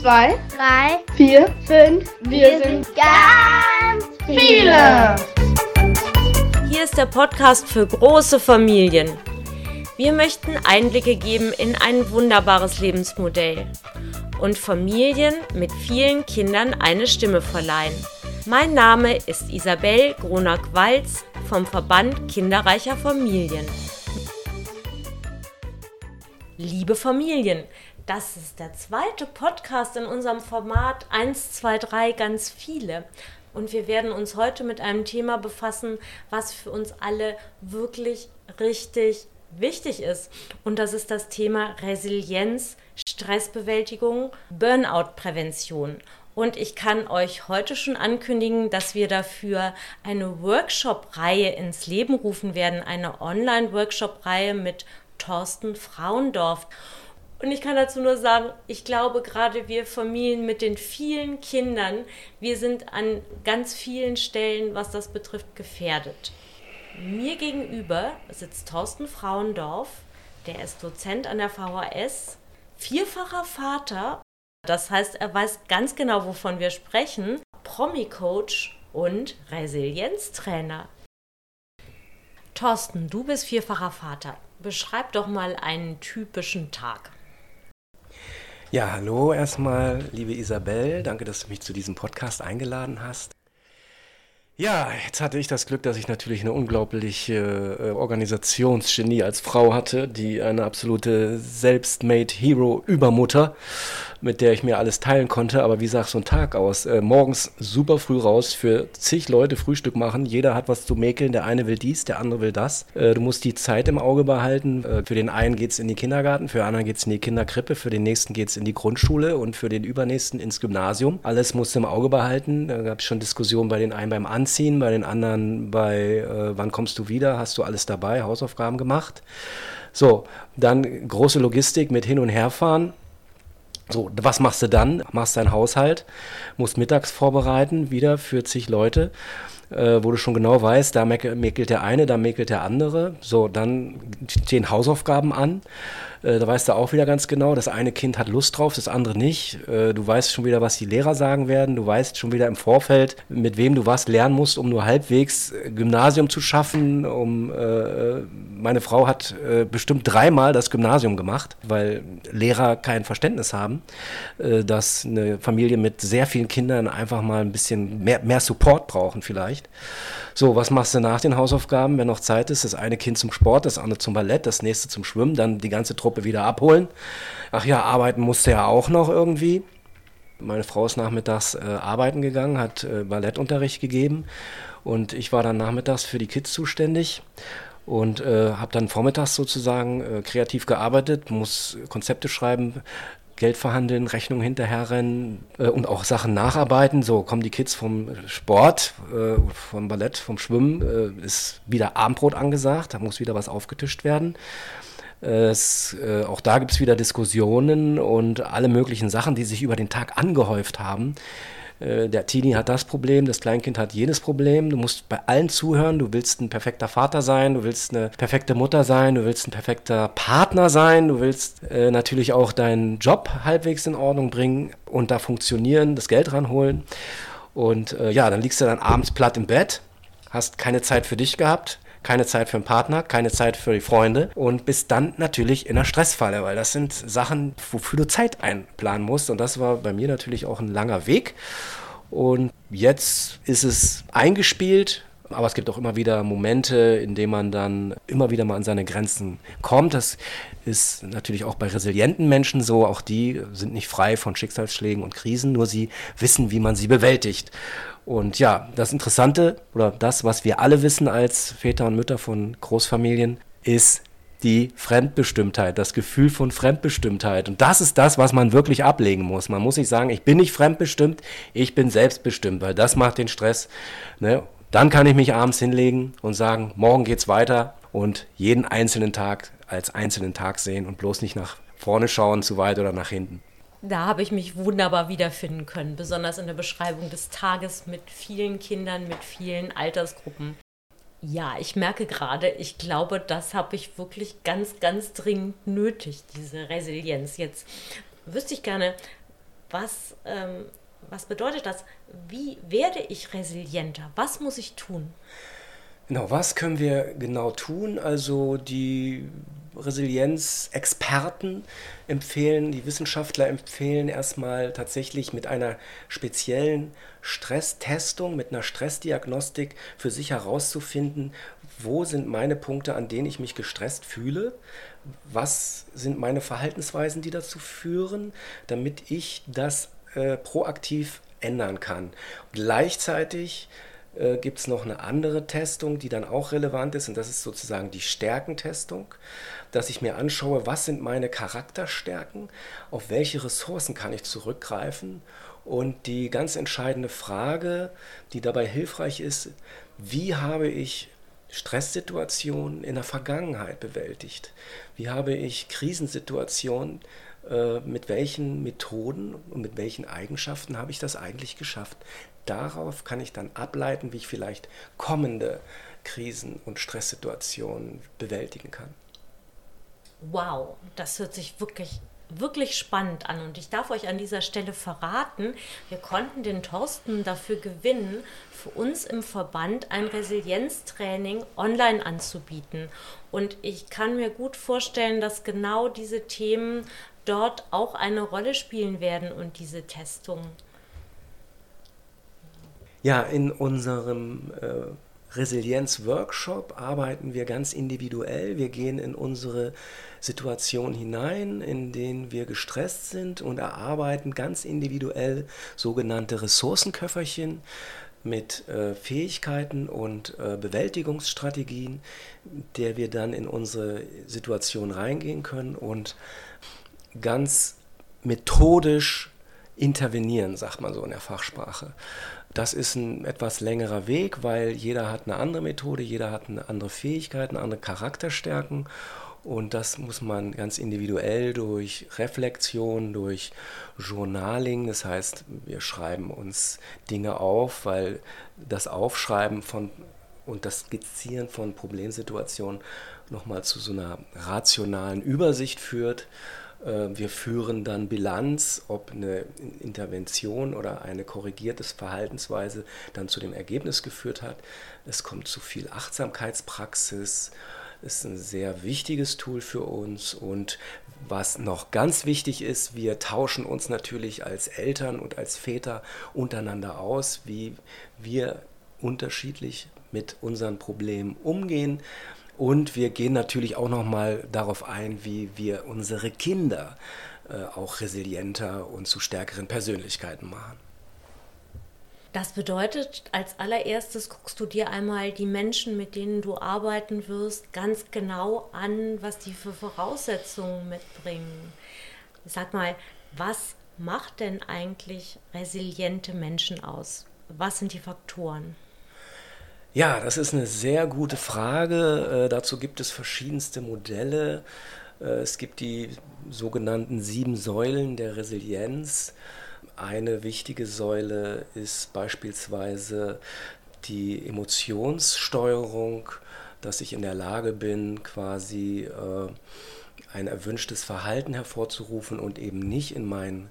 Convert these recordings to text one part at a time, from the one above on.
zwei, drei, vier, fünf. Wir sind ganz viele. Hier ist der Podcast für große Familien. Wir möchten Einblicke geben in ein wunderbares Lebensmodell und Familien mit vielen Kindern eine Stimme verleihen. Mein Name ist Isabel Gronack-Walz vom Verband Kinderreicher Familien. Liebe Familien, das ist der zweite Podcast in unserem Format 1, 2, 3, ganz viele. Und wir werden uns heute mit einem Thema befassen, was für uns alle wirklich richtig wichtig ist. Und das ist das Thema Resilienz, Stressbewältigung, Burnout-Prävention. Und ich kann euch heute schon ankündigen, dass wir dafür eine Workshop-Reihe ins Leben rufen werden, eine Online-Workshop-Reihe mit Thorsten Frauendorf. Und ich kann dazu nur sagen, ich glaube, gerade wir Familien mit den vielen Kindern, wir sind an ganz vielen Stellen, was das betrifft, gefährdet. Mir gegenüber sitzt Thorsten Frauendorf, der ist Dozent an der VHS, vierfacher Vater, das heißt, er weiß ganz genau, wovon wir sprechen, Promi-Coach und Resilienztrainer. Thorsten, du bist vierfacher Vater. Beschreib doch mal einen typischen Tag. Ja, hallo erstmal, liebe Isabel. Danke, dass du mich zu diesem Podcast eingeladen hast. Ja, jetzt hatte ich das Glück, dass ich natürlich eine unglaubliche äh, Organisationsgenie als Frau hatte, die eine absolute Self-made Hero-Übermutter mit der ich mir alles teilen konnte. Aber wie sah so ein Tag aus? Äh, morgens super früh raus, für zig Leute Frühstück machen. Jeder hat was zu mäkeln. Der eine will dies, der andere will das. Äh, du musst die Zeit im Auge behalten. Äh, für den einen geht es in die Kindergarten, für den anderen geht es in die Kinderkrippe, für den nächsten geht es in die Grundschule und für den übernächsten ins Gymnasium. Alles musst du im Auge behalten. Da gab es schon Diskussionen bei den einen beim Anziehen, bei den anderen bei äh, wann kommst du wieder, hast du alles dabei, Hausaufgaben gemacht. So, dann große Logistik mit Hin- und Herfahren. So, was machst du dann? Machst deinen Haushalt, musst mittags vorbereiten, wieder für zig Leute, äh, wo du schon genau weißt, da mäkelt der eine, da mäkelt der andere. So, dann stehen Hausaufgaben an. Äh, da weißt du auch wieder ganz genau, das eine Kind hat Lust drauf, das andere nicht. Äh, du weißt schon wieder, was die Lehrer sagen werden. Du weißt schon wieder im Vorfeld, mit wem du was lernen musst, um nur halbwegs äh, Gymnasium zu schaffen. Um, äh, meine Frau hat äh, bestimmt dreimal das Gymnasium gemacht, weil Lehrer kein Verständnis haben, dass eine Familie mit sehr vielen Kindern einfach mal ein bisschen mehr, mehr Support brauchen vielleicht. So, was machst du nach den Hausaufgaben, wenn noch Zeit ist? Das eine Kind zum Sport, das andere zum Ballett, das nächste zum Schwimmen, dann die ganze Truppe wieder abholen. Ach ja, arbeiten musste ja auch noch irgendwie. Meine Frau ist nachmittags äh, arbeiten gegangen, hat äh, Ballettunterricht gegeben und ich war dann nachmittags für die Kids zuständig und äh, habe dann vormittags sozusagen äh, kreativ gearbeitet, muss Konzepte schreiben, Geld verhandeln, Rechnungen hinterherrennen äh, und auch Sachen nacharbeiten. So kommen die Kids vom Sport, äh, vom Ballett, vom Schwimmen, äh, ist wieder Abendbrot angesagt, da muss wieder was aufgetischt werden. Es, äh, auch da gibt es wieder Diskussionen und alle möglichen Sachen, die sich über den Tag angehäuft haben. Äh, der Teenie hat das Problem, das Kleinkind hat jenes Problem. Du musst bei allen zuhören. Du willst ein perfekter Vater sein, du willst eine perfekte Mutter sein, du willst ein perfekter Partner sein, du willst äh, natürlich auch deinen Job halbwegs in Ordnung bringen und da funktionieren, das Geld ranholen. Und äh, ja, dann liegst du dann abends platt im Bett, hast keine Zeit für dich gehabt keine Zeit für einen Partner, keine Zeit für die Freunde und bist dann natürlich in einer Stressfalle, weil das sind Sachen, wofür du Zeit einplanen musst. Und das war bei mir natürlich auch ein langer Weg. Und jetzt ist es eingespielt, aber es gibt auch immer wieder Momente, in denen man dann immer wieder mal an seine Grenzen kommt. Das ist natürlich auch bei resilienten Menschen so. Auch die sind nicht frei von Schicksalsschlägen und Krisen, nur sie wissen, wie man sie bewältigt. Und ja, das Interessante oder das, was wir alle wissen als Väter und Mütter von Großfamilien, ist die Fremdbestimmtheit, das Gefühl von Fremdbestimmtheit. Und das ist das, was man wirklich ablegen muss. Man muss nicht sagen, ich bin nicht fremdbestimmt, ich bin selbstbestimmt, weil das macht den Stress. Ne? Dann kann ich mich abends hinlegen und sagen, morgen geht's weiter und jeden einzelnen Tag als einzelnen Tag sehen und bloß nicht nach vorne schauen, zu weit oder nach hinten. Da habe ich mich wunderbar wiederfinden können, besonders in der Beschreibung des Tages mit vielen Kindern, mit vielen Altersgruppen. Ja, ich merke gerade, ich glaube, das habe ich wirklich ganz, ganz dringend nötig, diese Resilienz. Jetzt wüsste ich gerne, was, ähm, was bedeutet das? Wie werde ich resilienter? Was muss ich tun? Genau, was können wir genau tun? Also die Resilienzexperten empfehlen, die Wissenschaftler empfehlen erstmal tatsächlich mit einer speziellen Stresstestung, mit einer Stressdiagnostik für sich herauszufinden, wo sind meine Punkte, an denen ich mich gestresst fühle, was sind meine Verhaltensweisen, die dazu führen, damit ich das äh, proaktiv ändern kann. Gleichzeitig äh, gibt es noch eine andere Testung, die dann auch relevant ist, und das ist sozusagen die Stärkentestung, dass ich mir anschaue, was sind meine Charakterstärken, auf welche Ressourcen kann ich zurückgreifen. Und die ganz entscheidende Frage, die dabei hilfreich ist, wie habe ich Stresssituationen in der Vergangenheit bewältigt? Wie habe ich Krisensituationen mit welchen Methoden und mit welchen Eigenschaften habe ich das eigentlich geschafft? Darauf kann ich dann ableiten, wie ich vielleicht kommende Krisen und Stresssituationen bewältigen kann. Wow, das hört sich wirklich wirklich spannend an und ich darf euch an dieser Stelle verraten, wir konnten den Thorsten dafür gewinnen, für uns im Verband ein Resilienztraining online anzubieten. Und ich kann mir gut vorstellen, dass genau diese Themen dort auch eine Rolle spielen werden und diese Testung. Ja, in unserem äh, Resilienz-Workshop arbeiten wir ganz individuell. Wir gehen in unsere Situation hinein, in denen wir gestresst sind und erarbeiten ganz individuell sogenannte Ressourcenköfferchen mit äh, Fähigkeiten und äh, Bewältigungsstrategien, der wir dann in unsere Situation reingehen können und ganz methodisch intervenieren, sagt man so in der Fachsprache. Das ist ein etwas längerer Weg, weil jeder hat eine andere Methode, jeder hat eine andere Fähigkeit, eine andere Charakterstärken und das muss man ganz individuell durch Reflexion, durch Journaling, das heißt, wir schreiben uns Dinge auf, weil das Aufschreiben von und das Skizzieren von Problemsituationen nochmal zu so einer rationalen Übersicht führt wir führen dann Bilanz, ob eine Intervention oder eine korrigierte Verhaltensweise dann zu dem Ergebnis geführt hat. Es kommt zu viel Achtsamkeitspraxis, ist ein sehr wichtiges Tool für uns und was noch ganz wichtig ist, wir tauschen uns natürlich als Eltern und als Väter untereinander aus, wie wir unterschiedlich mit unseren Problemen umgehen. Und wir gehen natürlich auch nochmal darauf ein, wie wir unsere Kinder äh, auch resilienter und zu stärkeren Persönlichkeiten machen. Das bedeutet, als allererstes guckst du dir einmal die Menschen, mit denen du arbeiten wirst, ganz genau an, was die für Voraussetzungen mitbringen. Sag mal, was macht denn eigentlich resiliente Menschen aus? Was sind die Faktoren? Ja, das ist eine sehr gute Frage. Äh, dazu gibt es verschiedenste Modelle. Äh, es gibt die sogenannten sieben Säulen der Resilienz. Eine wichtige Säule ist beispielsweise die Emotionssteuerung, dass ich in der Lage bin, quasi äh, ein erwünschtes Verhalten hervorzurufen und eben nicht in mein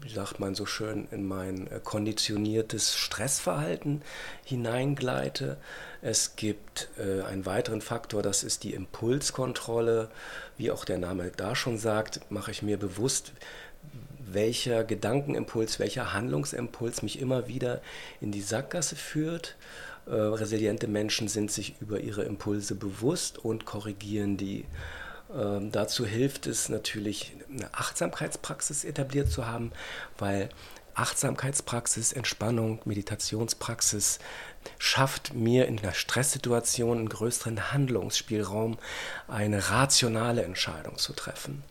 wie sagt man so schön, in mein äh, konditioniertes Stressverhalten hineingleite. Es gibt äh, einen weiteren Faktor, das ist die Impulskontrolle. Wie auch der Name da schon sagt, mache ich mir bewusst, welcher Gedankenimpuls, welcher Handlungsimpuls mich immer wieder in die Sackgasse führt. Äh, resiliente Menschen sind sich über ihre Impulse bewusst und korrigieren die. Ähm, dazu hilft es natürlich, eine Achtsamkeitspraxis etabliert zu haben, weil Achtsamkeitspraxis, Entspannung, Meditationspraxis schafft mir in einer Stresssituation einen größeren Handlungsspielraum, eine rationale Entscheidung zu treffen.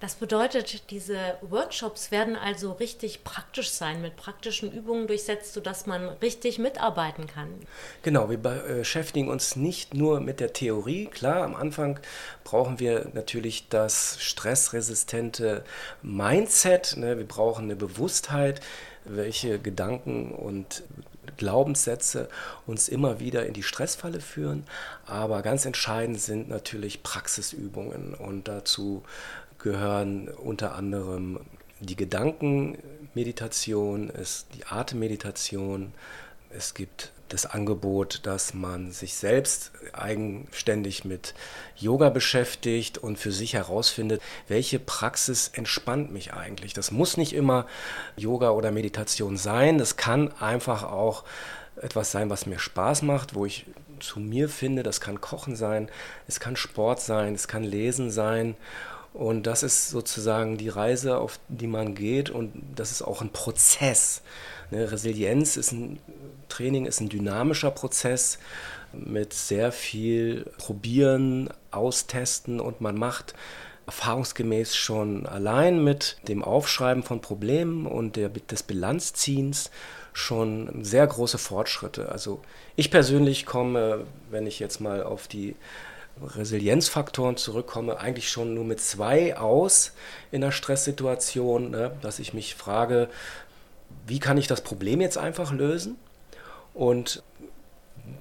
Das bedeutet, diese Workshops werden also richtig praktisch sein, mit praktischen Übungen durchsetzt, sodass man richtig mitarbeiten kann. Genau, wir beschäftigen uns nicht nur mit der Theorie. Klar, am Anfang brauchen wir natürlich das stressresistente Mindset. Ne? Wir brauchen eine Bewusstheit, welche Gedanken und Glaubenssätze uns immer wieder in die Stressfalle führen. Aber ganz entscheidend sind natürlich Praxisübungen und dazu gehören unter anderem die Gedankenmeditation, es die Atemmeditation, es gibt das Angebot, dass man sich selbst eigenständig mit Yoga beschäftigt und für sich herausfindet, welche Praxis entspannt mich eigentlich. Das muss nicht immer Yoga oder Meditation sein, das kann einfach auch etwas sein, was mir Spaß macht, wo ich zu mir finde. Das kann Kochen sein, es kann Sport sein, es kann Lesen sein. Und das ist sozusagen die Reise, auf die man geht. Und das ist auch ein Prozess. Ne, Resilienz ist ein Training, ist ein dynamischer Prozess mit sehr viel Probieren, Austesten und man macht erfahrungsgemäß schon allein mit dem Aufschreiben von Problemen und der, des Bilanzziehens schon sehr große Fortschritte. Also ich persönlich komme, wenn ich jetzt mal auf die Resilienzfaktoren zurückkomme, eigentlich schon nur mit zwei aus in einer Stresssituation, ne, dass ich mich frage, wie kann ich das Problem jetzt einfach lösen und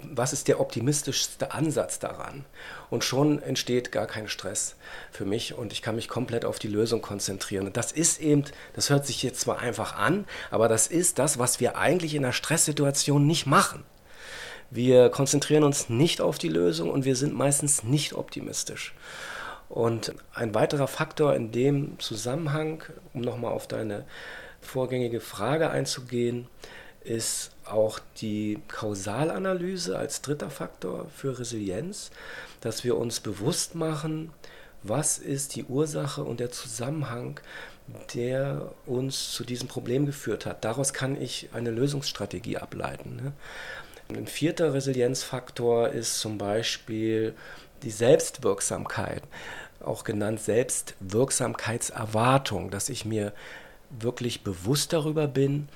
was ist der optimistischste Ansatz daran? Und schon entsteht gar kein Stress für mich und ich kann mich komplett auf die Lösung konzentrieren. Das ist eben, das hört sich jetzt zwar einfach an, aber das ist das, was wir eigentlich in einer Stresssituation nicht machen. Wir konzentrieren uns nicht auf die Lösung und wir sind meistens nicht optimistisch. Und ein weiterer Faktor in dem Zusammenhang, um nochmal auf deine vorgängige Frage einzugehen, ist auch die Kausalanalyse als dritter Faktor für Resilienz, dass wir uns bewusst machen, was ist die Ursache und der Zusammenhang, der uns zu diesem Problem geführt hat. Daraus kann ich eine Lösungsstrategie ableiten. Ne? Ein vierter Resilienzfaktor ist zum Beispiel die Selbstwirksamkeit, auch genannt Selbstwirksamkeitserwartung, dass ich mir wirklich bewusst darüber bin,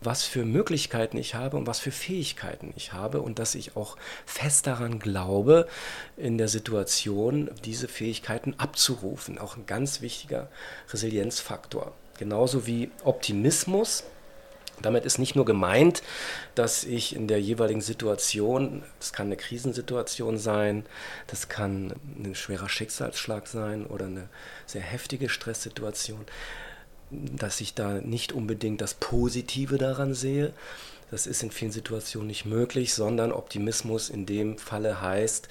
was für Möglichkeiten ich habe und was für Fähigkeiten ich habe und dass ich auch fest daran glaube, in der Situation diese Fähigkeiten abzurufen. Auch ein ganz wichtiger Resilienzfaktor. Genauso wie Optimismus. Damit ist nicht nur gemeint, dass ich in der jeweiligen Situation, das kann eine Krisensituation sein, das kann ein schwerer Schicksalsschlag sein oder eine sehr heftige Stresssituation, dass ich da nicht unbedingt das Positive daran sehe. Das ist in vielen Situationen nicht möglich, sondern Optimismus in dem Falle heißt,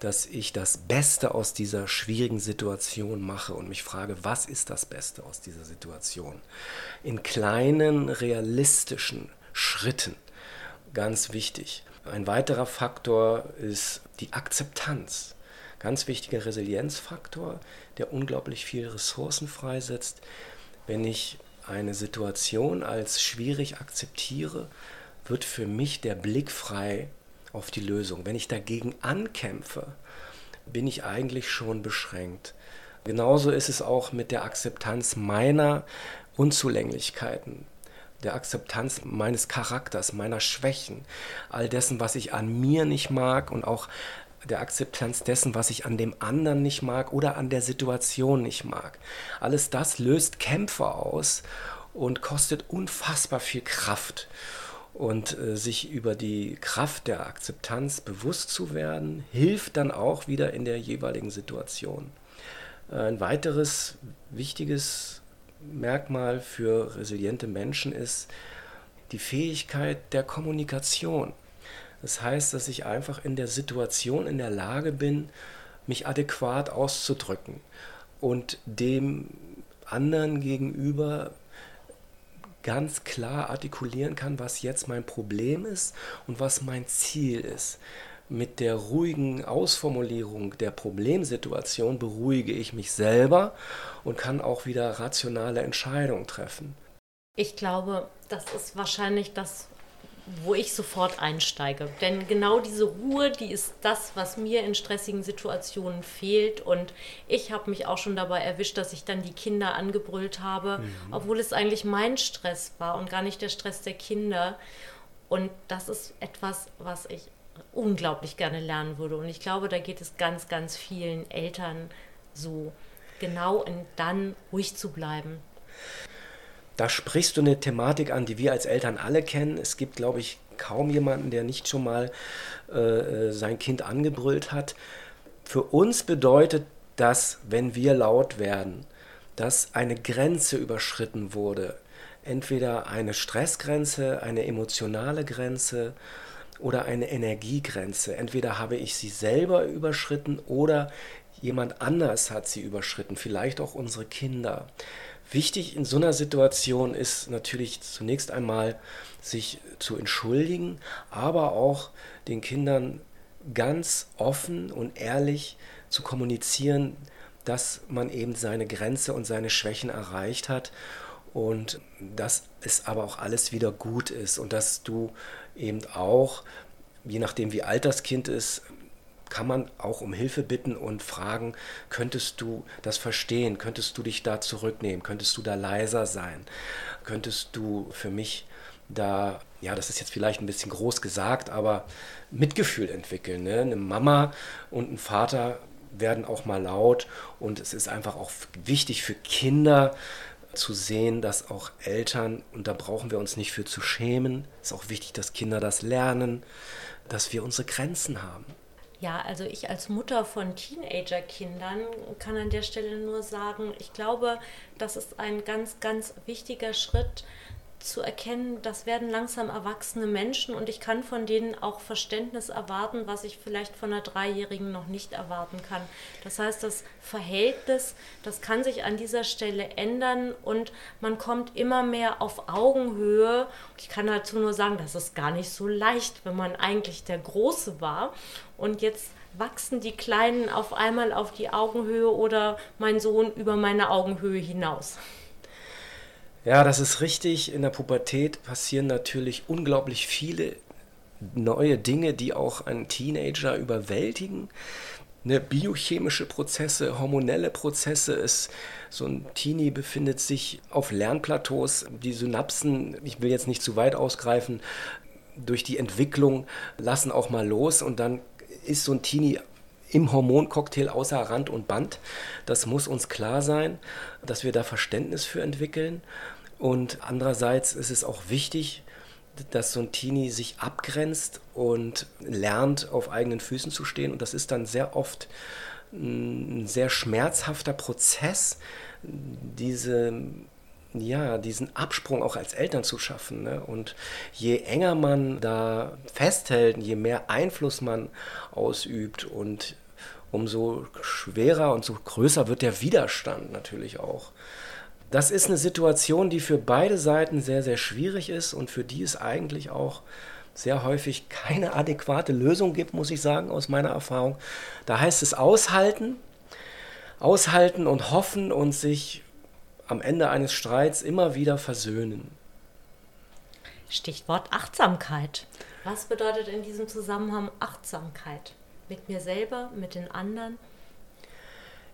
dass ich das Beste aus dieser schwierigen Situation mache und mich frage, was ist das Beste aus dieser Situation? In kleinen, realistischen Schritten. Ganz wichtig. Ein weiterer Faktor ist die Akzeptanz. Ganz wichtiger Resilienzfaktor, der unglaublich viele Ressourcen freisetzt wenn ich eine Situation als schwierig akzeptiere, wird für mich der Blick frei auf die Lösung. Wenn ich dagegen ankämpfe, bin ich eigentlich schon beschränkt. Genauso ist es auch mit der Akzeptanz meiner Unzulänglichkeiten, der Akzeptanz meines Charakters, meiner Schwächen, all dessen, was ich an mir nicht mag und auch der Akzeptanz dessen, was ich an dem anderen nicht mag oder an der Situation nicht mag. Alles das löst Kämpfe aus und kostet unfassbar viel Kraft. Und äh, sich über die Kraft der Akzeptanz bewusst zu werden, hilft dann auch wieder in der jeweiligen Situation. Ein weiteres wichtiges Merkmal für resiliente Menschen ist die Fähigkeit der Kommunikation. Das heißt, dass ich einfach in der Situation in der Lage bin, mich adäquat auszudrücken und dem anderen gegenüber ganz klar artikulieren kann, was jetzt mein Problem ist und was mein Ziel ist. Mit der ruhigen Ausformulierung der Problemsituation beruhige ich mich selber und kann auch wieder rationale Entscheidungen treffen. Ich glaube, das ist wahrscheinlich das wo ich sofort einsteige. Denn genau diese Ruhe, die ist das, was mir in stressigen Situationen fehlt. Und ich habe mich auch schon dabei erwischt, dass ich dann die Kinder angebrüllt habe, mhm. obwohl es eigentlich mein Stress war und gar nicht der Stress der Kinder. Und das ist etwas, was ich unglaublich gerne lernen würde. Und ich glaube, da geht es ganz, ganz vielen Eltern so, genau und dann ruhig zu bleiben. Da sprichst du eine Thematik an, die wir als Eltern alle kennen. Es gibt, glaube ich, kaum jemanden, der nicht schon mal äh, äh, sein Kind angebrüllt hat. Für uns bedeutet das, wenn wir laut werden, dass eine Grenze überschritten wurde. Entweder eine Stressgrenze, eine emotionale Grenze oder eine Energiegrenze. Entweder habe ich sie selber überschritten oder jemand anders hat sie überschritten, vielleicht auch unsere Kinder. Wichtig in so einer Situation ist natürlich zunächst einmal, sich zu entschuldigen, aber auch den Kindern ganz offen und ehrlich zu kommunizieren, dass man eben seine Grenze und seine Schwächen erreicht hat und dass es aber auch alles wieder gut ist und dass du eben auch, je nachdem wie alt das Kind ist, kann man auch um Hilfe bitten und fragen, könntest du das verstehen, könntest du dich da zurücknehmen, könntest du da leiser sein, könntest du für mich da, ja, das ist jetzt vielleicht ein bisschen groß gesagt, aber Mitgefühl entwickeln. Ne? Eine Mama und ein Vater werden auch mal laut und es ist einfach auch wichtig für Kinder zu sehen, dass auch Eltern, und da brauchen wir uns nicht für zu schämen, ist auch wichtig, dass Kinder das lernen, dass wir unsere Grenzen haben. Ja, also ich als Mutter von Teenagerkindern kann an der Stelle nur sagen, ich glaube, das ist ein ganz, ganz wichtiger Schritt, zu erkennen, das werden langsam erwachsene Menschen und ich kann von denen auch Verständnis erwarten, was ich vielleicht von einer Dreijährigen noch nicht erwarten kann. Das heißt, das Verhältnis, das kann sich an dieser Stelle ändern und man kommt immer mehr auf Augenhöhe. Ich kann dazu nur sagen, das ist gar nicht so leicht, wenn man eigentlich der Große war und jetzt wachsen die Kleinen auf einmal auf die Augenhöhe oder mein Sohn über meine Augenhöhe hinaus. Ja, das ist richtig. In der Pubertät passieren natürlich unglaublich viele neue Dinge, die auch einen Teenager überwältigen. Ne, biochemische Prozesse, hormonelle Prozesse. Es, so ein Teenie befindet sich auf Lernplateaus. Die Synapsen, ich will jetzt nicht zu weit ausgreifen, durch die Entwicklung lassen auch mal los und dann ist so ein Teenie im Hormoncocktail außer Rand und Band. Das muss uns klar sein, dass wir da Verständnis für entwickeln. Und andererseits ist es auch wichtig, dass so ein Teenie sich abgrenzt und lernt, auf eigenen Füßen zu stehen. Und das ist dann sehr oft ein sehr schmerzhafter Prozess, diese, ja, diesen Absprung auch als Eltern zu schaffen. Ne? Und je enger man da festhält, je mehr Einfluss man ausübt und umso schwerer und so größer wird der Widerstand natürlich auch. Das ist eine Situation, die für beide Seiten sehr, sehr schwierig ist und für die es eigentlich auch sehr häufig keine adäquate Lösung gibt, muss ich sagen, aus meiner Erfahrung. Da heißt es aushalten, aushalten und hoffen und sich am Ende eines Streits immer wieder versöhnen. Stichwort Achtsamkeit. Was bedeutet in diesem Zusammenhang Achtsamkeit? Mit mir selber, mit den anderen?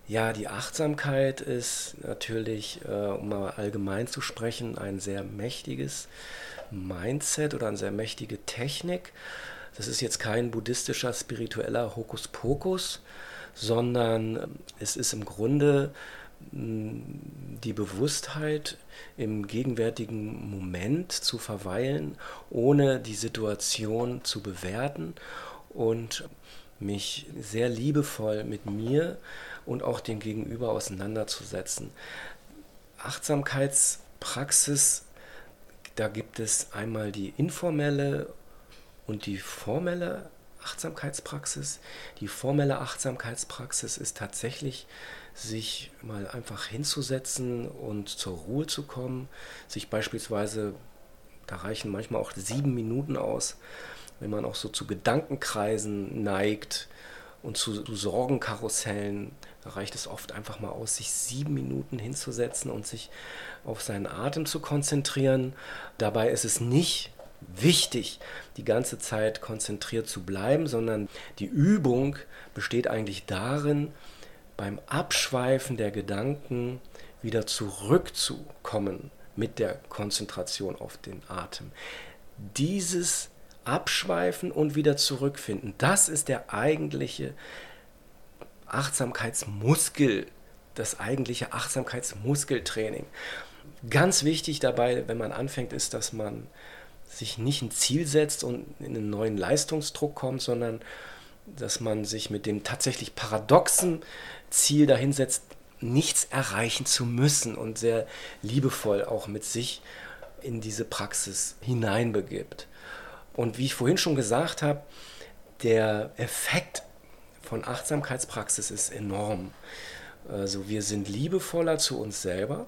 Ja, die Achtsamkeit ist natürlich, äh, um mal allgemein zu sprechen, ein sehr mächtiges Mindset oder eine sehr mächtige Technik. Das ist jetzt kein buddhistischer, spiritueller Hokuspokus, sondern es ist im Grunde die Bewusstheit im gegenwärtigen Moment zu verweilen, ohne die Situation zu bewerten und mich sehr liebevoll mit mir und auch dem Gegenüber auseinanderzusetzen. Achtsamkeitspraxis, da gibt es einmal die informelle und die formelle Achtsamkeitspraxis. Die formelle Achtsamkeitspraxis ist tatsächlich, sich mal einfach hinzusetzen und zur Ruhe zu kommen, sich beispielsweise, da reichen manchmal auch sieben Minuten aus, wenn man auch so zu Gedankenkreisen neigt und zu, zu Sorgenkarussellen, da reicht es oft einfach mal aus, sich sieben Minuten hinzusetzen und sich auf seinen Atem zu konzentrieren. Dabei ist es nicht wichtig, die ganze Zeit konzentriert zu bleiben, sondern die Übung besteht eigentlich darin, beim Abschweifen der Gedanken wieder zurückzukommen mit der Konzentration auf den Atem. Dieses Abschweifen und wieder zurückfinden, das ist der eigentliche Achtsamkeitsmuskel, das eigentliche Achtsamkeitsmuskeltraining. Ganz wichtig dabei, wenn man anfängt, ist, dass man sich nicht ein Ziel setzt und in einen neuen Leistungsdruck kommt, sondern dass man sich mit dem tatsächlich paradoxen Ziel dahinsetzt, nichts erreichen zu müssen und sehr liebevoll auch mit sich in diese Praxis hineinbegibt. Und wie ich vorhin schon gesagt habe, der Effekt von Achtsamkeitspraxis ist enorm. Also wir sind liebevoller zu uns selber.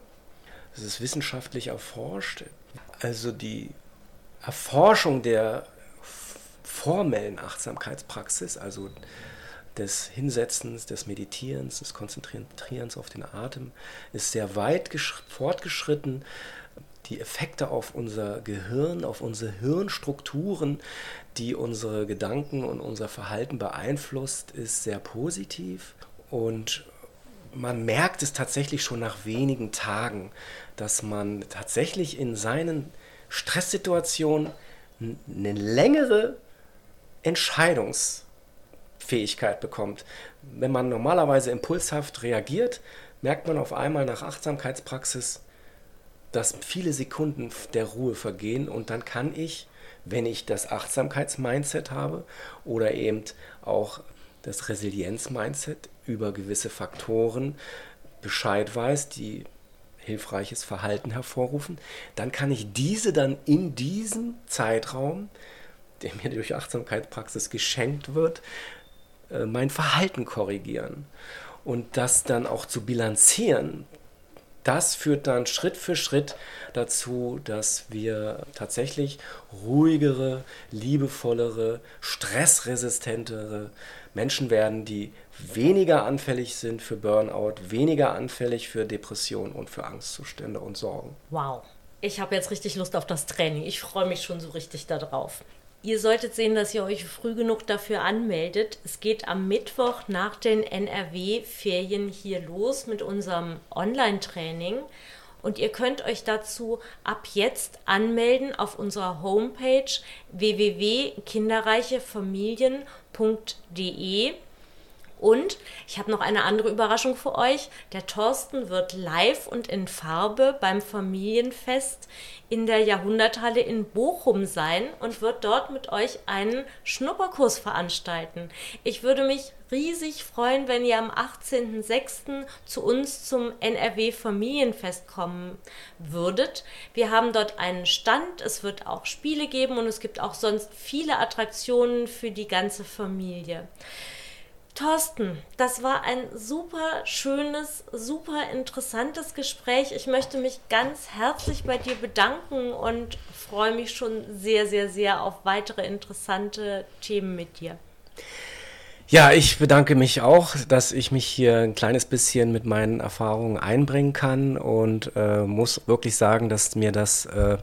Das ist wissenschaftlich erforscht. Also die Erforschung der formellen Achtsamkeitspraxis, also des Hinsetzens, des Meditierens, des Konzentrierens auf den Atem, ist sehr weit fortgeschritten. Die Effekte auf unser Gehirn, auf unsere Hirnstrukturen, die unsere Gedanken und unser Verhalten beeinflusst, ist sehr positiv. Und man merkt es tatsächlich schon nach wenigen Tagen, dass man tatsächlich in seinen Stresssituationen eine längere Entscheidungsfähigkeit bekommt. Wenn man normalerweise impulshaft reagiert, merkt man auf einmal nach Achtsamkeitspraxis, dass viele Sekunden der Ruhe vergehen und dann kann ich, wenn ich das Achtsamkeitsmindset habe oder eben auch das Resilienz-Mindset über gewisse Faktoren Bescheid weiß, die hilfreiches Verhalten hervorrufen, dann kann ich diese dann in diesem Zeitraum, der mir durch Achtsamkeitspraxis geschenkt wird, äh, mein Verhalten korrigieren. Und das dann auch zu bilanzieren, das führt dann Schritt für Schritt dazu, dass wir tatsächlich ruhigere, liebevollere, stressresistentere Menschen werden, die weniger anfällig sind für Burnout, weniger anfällig für Depressionen und für Angstzustände und Sorgen. Wow. Ich habe jetzt richtig Lust auf das Training. Ich freue mich schon so richtig darauf. Ihr solltet sehen, dass ihr euch früh genug dafür anmeldet. Es geht am Mittwoch nach den NRW-Ferien hier los mit unserem Online-Training. Und ihr könnt euch dazu ab jetzt anmelden auf unserer Homepage www.kinderreichefamilien.de. Und ich habe noch eine andere Überraschung für euch. Der Thorsten wird live und in Farbe beim Familienfest in der Jahrhunderthalle in Bochum sein und wird dort mit euch einen Schnupperkurs veranstalten. Ich würde mich riesig freuen, wenn ihr am 18.06. zu uns zum NRW Familienfest kommen würdet. Wir haben dort einen Stand, es wird auch Spiele geben und es gibt auch sonst viele Attraktionen für die ganze Familie. Thorsten, das war ein super schönes, super interessantes Gespräch. Ich möchte mich ganz herzlich bei dir bedanken und freue mich schon sehr, sehr, sehr auf weitere interessante Themen mit dir. Ja, ich bedanke mich auch, dass ich mich hier ein kleines bisschen mit meinen Erfahrungen einbringen kann und äh, muss wirklich sagen, dass mir das äh,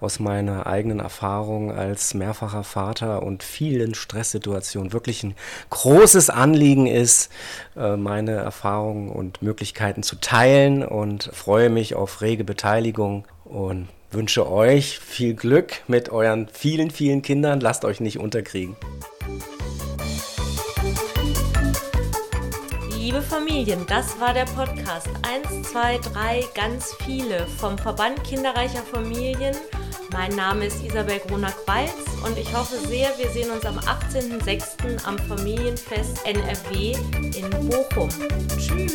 aus meiner eigenen Erfahrung als mehrfacher Vater und vielen Stresssituationen wirklich ein großes Anliegen ist, äh, meine Erfahrungen und Möglichkeiten zu teilen und freue mich auf rege Beteiligung und wünsche euch viel Glück mit euren vielen, vielen Kindern. Lasst euch nicht unterkriegen. Liebe Familien, das war der Podcast 1, 2, 3, ganz viele vom Verband Kinderreicher Familien. Mein Name ist Isabel Gronack-Balz und ich hoffe sehr, wir sehen uns am 18.06. am Familienfest NRW in Bochum. Tschüss!